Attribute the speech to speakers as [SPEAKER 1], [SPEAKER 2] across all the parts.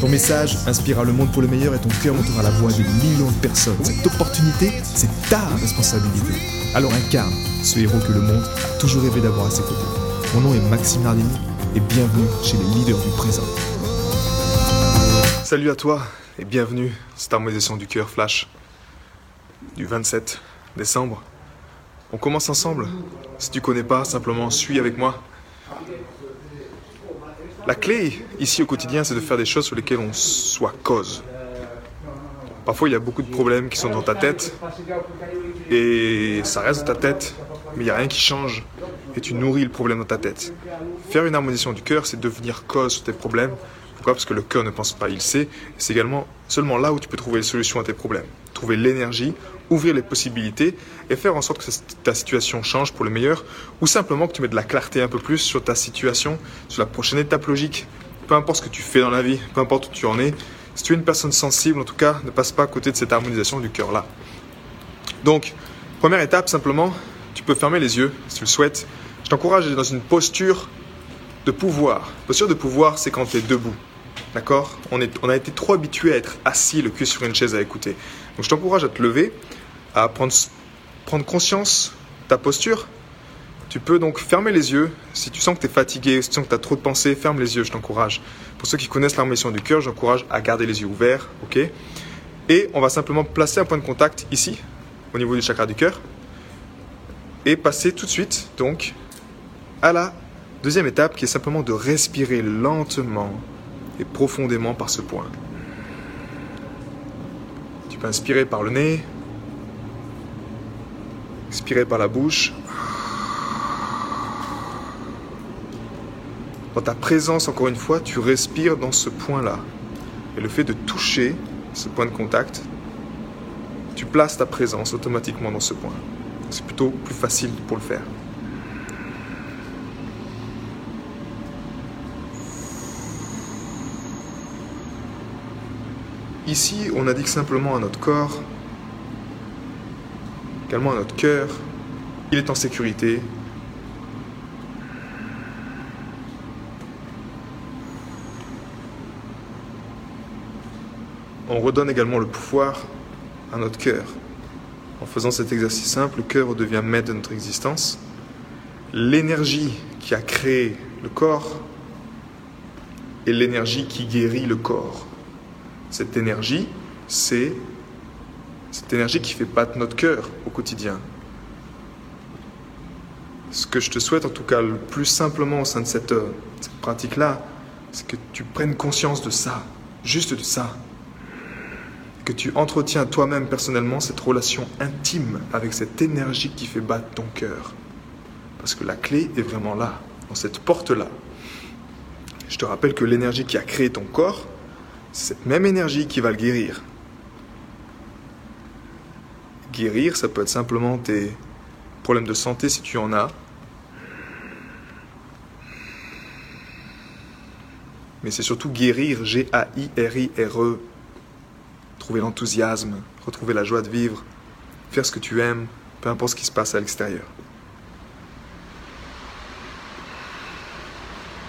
[SPEAKER 1] Ton message inspirera le monde pour le meilleur et ton cœur montera la voix de millions de personnes. Cette opportunité, c'est ta responsabilité. Alors incarne ce héros que le monde a toujours rêvé d'avoir à ses côtés. Mon nom est Maxime Nardini et bienvenue chez les leaders du présent. Salut à toi et bienvenue cette harmonisation du cœur flash du 27 décembre. On commence ensemble. Si tu connais pas, simplement suis avec moi. La clé ici au quotidien, c'est de faire des choses sur lesquelles on soit cause. Parfois, il y a beaucoup de problèmes qui sont dans ta tête et ça reste dans ta tête, mais il n'y a rien qui change et tu nourris le problème dans ta tête. Faire une harmonisation du cœur, c'est devenir cause sur tes problèmes. Pourquoi? Parce que le cœur ne pense pas, il sait. C'est également seulement là où tu peux trouver les solutions à tes problèmes. Trouver l'énergie, ouvrir les possibilités et faire en sorte que ta situation change pour le meilleur ou simplement que tu mets de la clarté un peu plus sur ta situation, sur la prochaine étape logique. Peu importe ce que tu fais dans la vie, peu importe où tu en es, si tu es une personne sensible, en tout cas, ne passe pas à côté de cette harmonisation du cœur là. Donc, première étape, simplement, tu peux fermer les yeux si tu le souhaites. Je t'encourage à être dans une posture de pouvoir. Posture de pouvoir, c'est quand tu es debout. D'accord on, a été trop habitué à être assis, le cul sur une chaise à écouter. Donc je t'encourage à te lever, à prendre, conscience de ta posture. Tu peux donc fermer les yeux. Si tu sens que tu es fatigué, si tu sens que tu as trop de pensées, ferme les yeux, je t'encourage. Pour ceux qui connaissent l'harmonisation du cœur, j'encourage à garder les yeux ouverts. ok Et on va simplement placer un point de contact ici, au niveau du chakra du cœur. Et passer tout de suite, donc, à la deuxième étape qui est simplement de respirer lentement et profondément par ce point. Tu peux inspirer par le nez, expirer par la bouche. Dans ta présence, encore une fois, tu respires dans ce point-là. Et le fait de toucher ce point de contact, tu places ta présence automatiquement dans ce point. C'est plutôt plus facile pour le faire. Ici, on indique simplement à notre corps, également à notre cœur, il est en sécurité. On redonne également le pouvoir à notre cœur. En faisant cet exercice simple, le cœur devient maître de notre existence. L'énergie qui a créé le corps est l'énergie qui guérit le corps. Cette énergie, c'est cette énergie qui fait battre notre cœur au quotidien. Ce que je te souhaite, en tout cas, le plus simplement au sein de cette, euh, cette pratique-là, c'est que tu prennes conscience de ça, juste de ça. Que tu entretiens toi-même personnellement cette relation intime avec cette énergie qui fait battre ton cœur. Parce que la clé est vraiment là, dans cette porte-là. Je te rappelle que l'énergie qui a créé ton corps, cette même énergie qui va le guérir. Guérir, ça peut être simplement tes problèmes de santé si tu en as. Mais c'est surtout guérir, G-A-I-R-I-R-E. Trouver l'enthousiasme, retrouver la joie de vivre, faire ce que tu aimes, peu importe ce qui se passe à l'extérieur.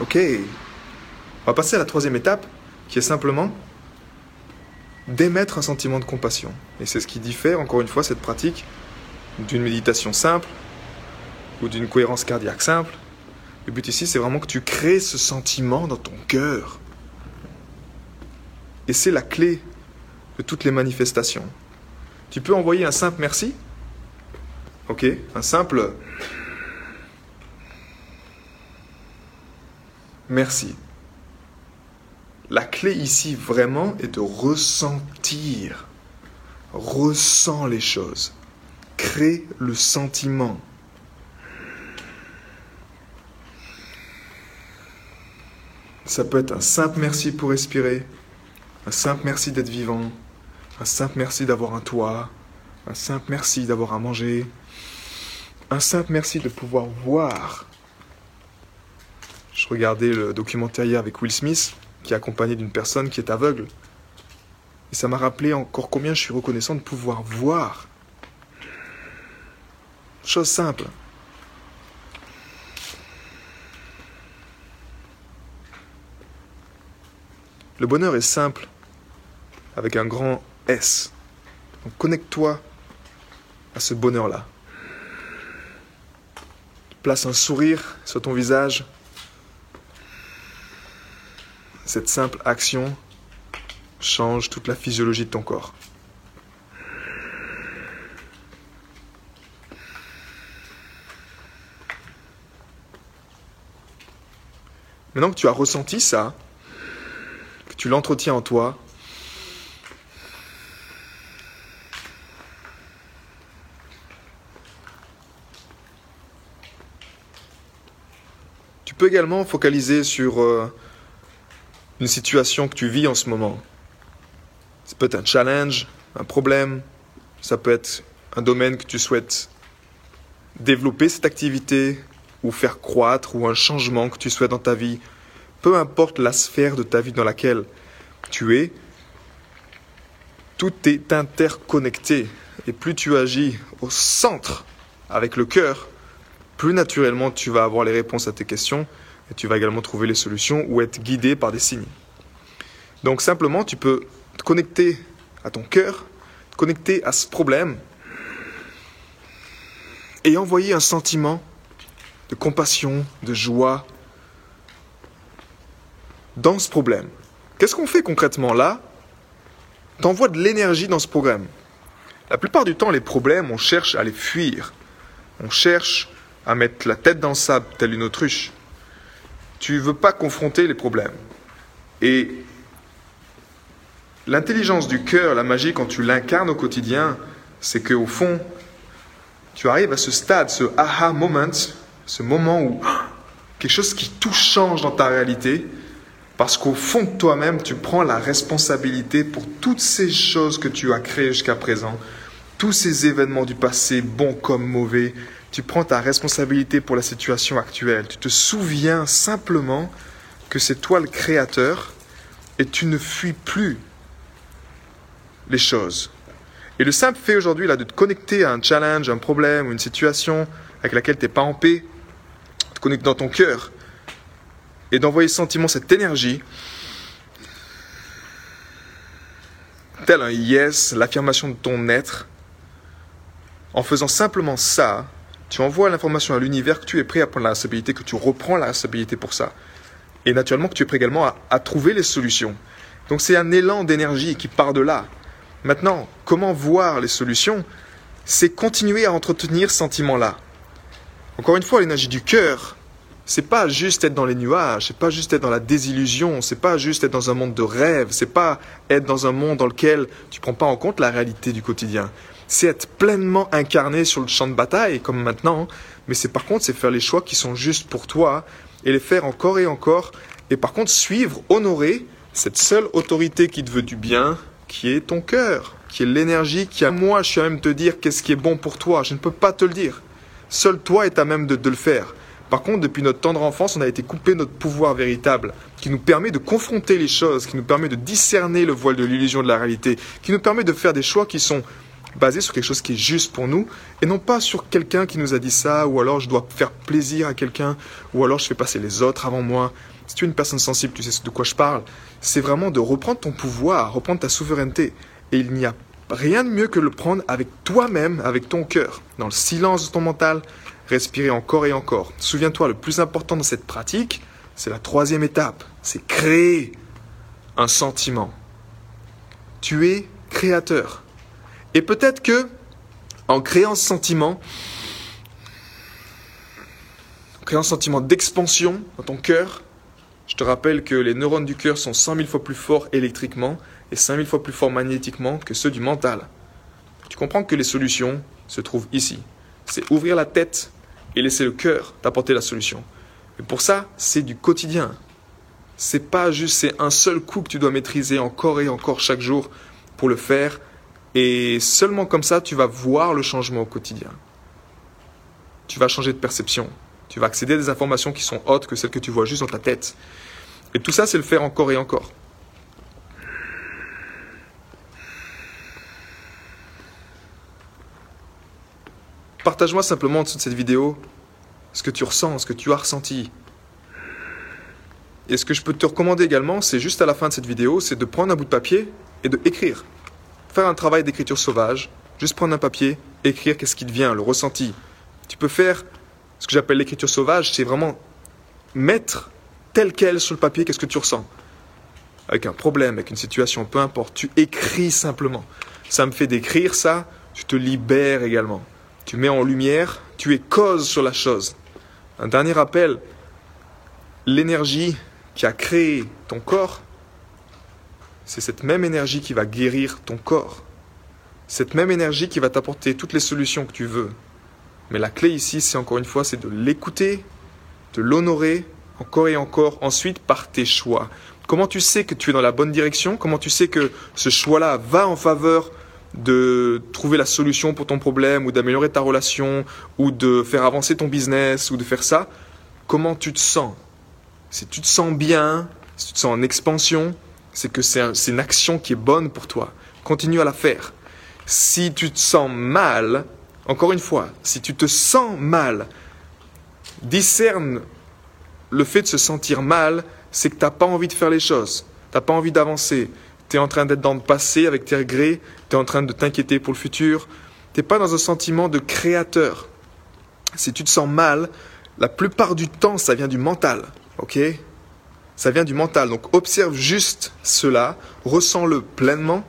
[SPEAKER 1] Ok, on va passer à la troisième étape qui est simplement d'émettre un sentiment de compassion. Et c'est ce qui diffère, encore une fois, cette pratique d'une méditation simple ou d'une cohérence cardiaque simple. Le but ici, c'est vraiment que tu crées ce sentiment dans ton cœur. Et c'est la clé de toutes les manifestations. Tu peux envoyer un simple merci. Ok Un simple merci. La clé ici vraiment est de ressentir. Ressens les choses. Crée le sentiment. Ça peut être un simple merci pour respirer, un simple merci d'être vivant, Un simple merci d'avoir un toit. Un simple merci d'avoir à manger. Un simple merci de pouvoir voir. Je regardais le documentaire hier avec Will Smith, qui est accompagné d'une personne qui est aveugle. Et ça m'a rappelé encore combien je suis reconnaissant de pouvoir voir. Chose simple. Le bonheur est simple, avec un grand S. Donc connecte-toi à ce bonheur-là. Place un sourire sur ton visage. Cette simple action change toute la physiologie de ton corps. Maintenant que tu as ressenti ça, que tu l'entretiens en toi, tu peux également focaliser sur euh, une situation que tu vis en ce moment. Ça peut être un challenge, un problème, ça peut être un domaine que tu souhaites développer cette activité ou faire croître ou un changement que tu souhaites dans ta vie. Peu importe la sphère de ta vie dans laquelle tu es, tout est interconnecté. Et plus tu agis au centre avec le cœur, plus naturellement tu vas avoir les réponses à tes questions et tu vas également trouver les solutions ou être guidé par des signes. Donc simplement, tu peux te connecter à ton cœur, te connecter à ce problème et envoyer un sentiment de compassion, de joie dans ce problème. Qu'est-ce qu'on fait concrètement là? T'envoies de l'énergie dans ce problème. La plupart du temps, les problèmes, on cherche à les fuir. On cherche à mettre la tête dans le sable, telle une autruche. Tu ne veux pas confronter les problèmes. Et L'intelligence du cœur, la magie, quand tu l'incarnes au quotidien, c'est qu'au fond, tu arrives à ce stade, ce aha moment, ce moment où quelque chose qui tout change dans ta réalité, parce qu'au fond de toi-même, tu prends la responsabilité pour toutes ces choses que tu as créées jusqu'à présent, tous ces événements du passé, bons comme mauvais, tu prends ta responsabilité pour la situation actuelle. Tu te souviens simplement que c'est toi le créateur et tu ne fuis plus les choses. Et le simple fait aujourd'hui là de te connecter à un challenge, un problème ou une situation avec laquelle tu n'es pas en paix, te connecter dans ton cœur et d'envoyer sentiment, cette énergie, tel un yes, l'affirmation de ton être, en faisant simplement ça, tu envoies l'information à l'univers que tu es prêt à prendre la responsabilité, que tu reprends la responsabilité pour ça. Et naturellement que tu es prêt également à, trouver les solutions. Donc c'est un élan d'énergie qui part de là. Maintenant, comment voir les solutions? C'est continuer à entretenir ce sentiment-là. Encore une fois, l'énergie du cœur, c'est pas juste être dans les nuages, c'est pas juste être dans la désillusion, c'est pas juste être dans un monde de rêve, c'est pas être dans un monde dans lequel tu prends pas en compte la réalité du quotidien. C'est être pleinement incarné sur le champ de bataille, comme maintenant, mais c'est par contre, c'est faire les choix qui sont justes pour toi et les faire encore et encore, et par contre suivre, honorer cette seule autorité qui te veut du bien, qui est ton cœur, qui est l'énergie qui a moi, je suis à même de te dire qu'est-ce qui est bon pour toi. Je ne peux pas te le dire. Seul toi est à même de, le faire. Par contre, depuis notre tendre enfance, on a été coupé notre pouvoir véritable, qui nous permet de confronter les choses, qui nous permet de discerner le voile de l'illusion de la réalité, qui nous permet de faire des choix qui sont basés sur quelque chose qui est juste pour nous, et non pas sur quelqu'un qui nous a dit ça, ou alors je dois faire plaisir à quelqu'un, ou alors je fais passer les autres avant moi. Si tu es une personne sensible, tu sais de quoi je parle c'est vraiment de reprendre ton pouvoir, reprendre ta souveraineté. Et il n'y a rien de mieux que le prendre avec toi-même, avec ton cœur, dans le silence de ton mental, respirer encore et encore. Souviens-toi, le plus important dans cette pratique, c'est la troisième étape, c'est créer un sentiment. Tu es créateur. Et peut-être que, en créant ce sentiment, en créant un sentiment d'expansion dans ton cœur, je te rappelle que les neurones du cœur sont 100 000 fois plus forts électriquement et 5 000 fois plus forts magnétiquement que ceux du mental. Tu comprends que les solutions se trouvent ici. C'est ouvrir la tête et laisser le cœur t'apporter la solution. Mais pour ça, c'est du quotidien. C'est pas juste, c'est un seul coup que tu dois maîtriser encore et encore chaque jour pour le faire. Et seulement comme ça, tu vas voir le changement au quotidien. Tu vas changer de perception. Tu vas accéder à des informations qui sont hautes que celles que tu vois juste dans ta tête. Et tout ça, c'est le faire encore et encore. Partage-moi simplement en dessous de cette vidéo ce que tu ressens, ce que tu as ressenti. Et ce que je peux te recommander également, c'est juste à la fin de cette vidéo, c'est de prendre un bout de papier et de écrire. Faire un travail d'écriture sauvage, juste prendre un papier, écrire qu'est-ce qui te vient, le ressenti. Tu peux faire ce que j'appelle l'écriture sauvage, c'est vraiment mettre tel quel sur le papier qu'est-ce que tu ressens. Avec un problème, avec une situation, peu importe, tu écris simplement. Ça me fait d'écrire ça, tu te libères également. Tu mets en lumière, tu es cause sur la chose. Un dernier rappel, l'énergie qui a créé ton corps, c'est cette même énergie qui va guérir ton corps. Cette même énergie qui va t'apporter toutes les solutions que tu veux. Mais la clé ici, c'est encore une fois, c'est de l'écouter, de l'honorer, encore et encore, ensuite par tes choix. Comment tu sais que tu es dans la bonne direction? Comment tu sais que ce choix-là va en faveur de trouver la solution pour ton problème ou d'améliorer ta relation ou de faire avancer ton business ou de faire ça? Comment tu te sens? Si tu te sens bien, si tu te sens en expansion, c'est que c'est une action qui est bonne pour toi. Continue à la faire. Si tu te sens mal, encore une fois, si tu te sens mal, discerne le fait de se sentir mal, c'est que tu n'as pas envie de faire les choses. Tu n'as pas envie d'avancer. Tu es en train d'être dans le passé avec tes regrets. Tu es en train de t'inquiéter pour le futur. Tu n'es pas dans un sentiment de créateur. Si tu te sens mal, la plupart du temps, ça vient du mental. Ok? Ça vient du mental. Donc observe juste cela, ressens-le pleinement,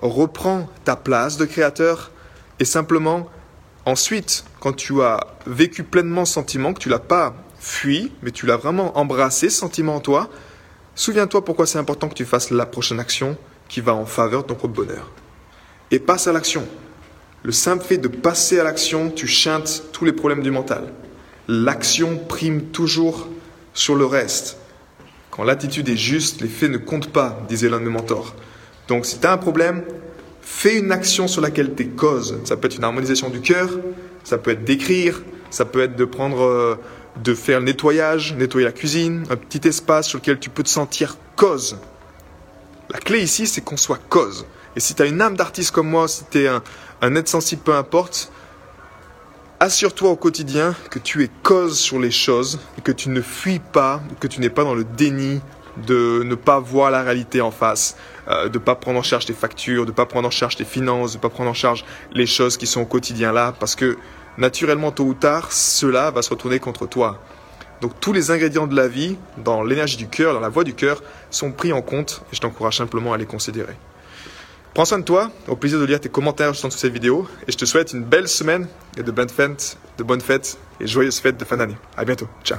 [SPEAKER 1] reprends ta place de créateur et simplement, ensuite, quand tu as vécu pleinement ce sentiment, que tu l'as pas fuis, mais tu l'as vraiment embrassé, ce sentiment en toi, souviens-toi pourquoi c'est important que tu fasses la prochaine action qui va en faveur de ton propre bonheur. Et passe à l'action. Le simple fait de passer à l'action, tu chantes tous les problèmes du mental. L'action prime toujours sur le reste. Quand l'attitude est juste, les faits ne comptent pas, disait l'un de mes mentors. Donc si tu as un problème, fais une action sur laquelle tu es cause. Ça peut être une harmonisation du cœur, ça peut être d'écrire, ça peut être de prendre euh, de faire le nettoyage, nettoyer la cuisine, un petit espace sur lequel tu peux te sentir cause. La clé ici, c'est qu'on soit cause. Et si tu as une âme d'artiste comme moi, si tu es un, un être sensible, peu importe, assure-toi au quotidien que tu es cause sur les choses et que tu ne fuis pas, que tu n'es pas dans le déni de ne pas voir la réalité en face, euh, de ne pas prendre en charge tes factures, de ne pas prendre en charge tes finances, de ne pas prendre en charge les choses qui sont au quotidien là, parce que naturellement, tôt ou tard, cela va se retourner contre toi. Donc tous les ingrédients de la vie, dans l'énergie du cœur, dans la voix du cœur, sont pris en compte et je t'encourage simplement à les considérer. Prends soin de toi, au plaisir de lire tes commentaires sur cette vidéo et je te souhaite une belle semaine et de bonnes fêtes, de bonnes fêtes et joyeuses fêtes de fin d'année. À bientôt. Ciao.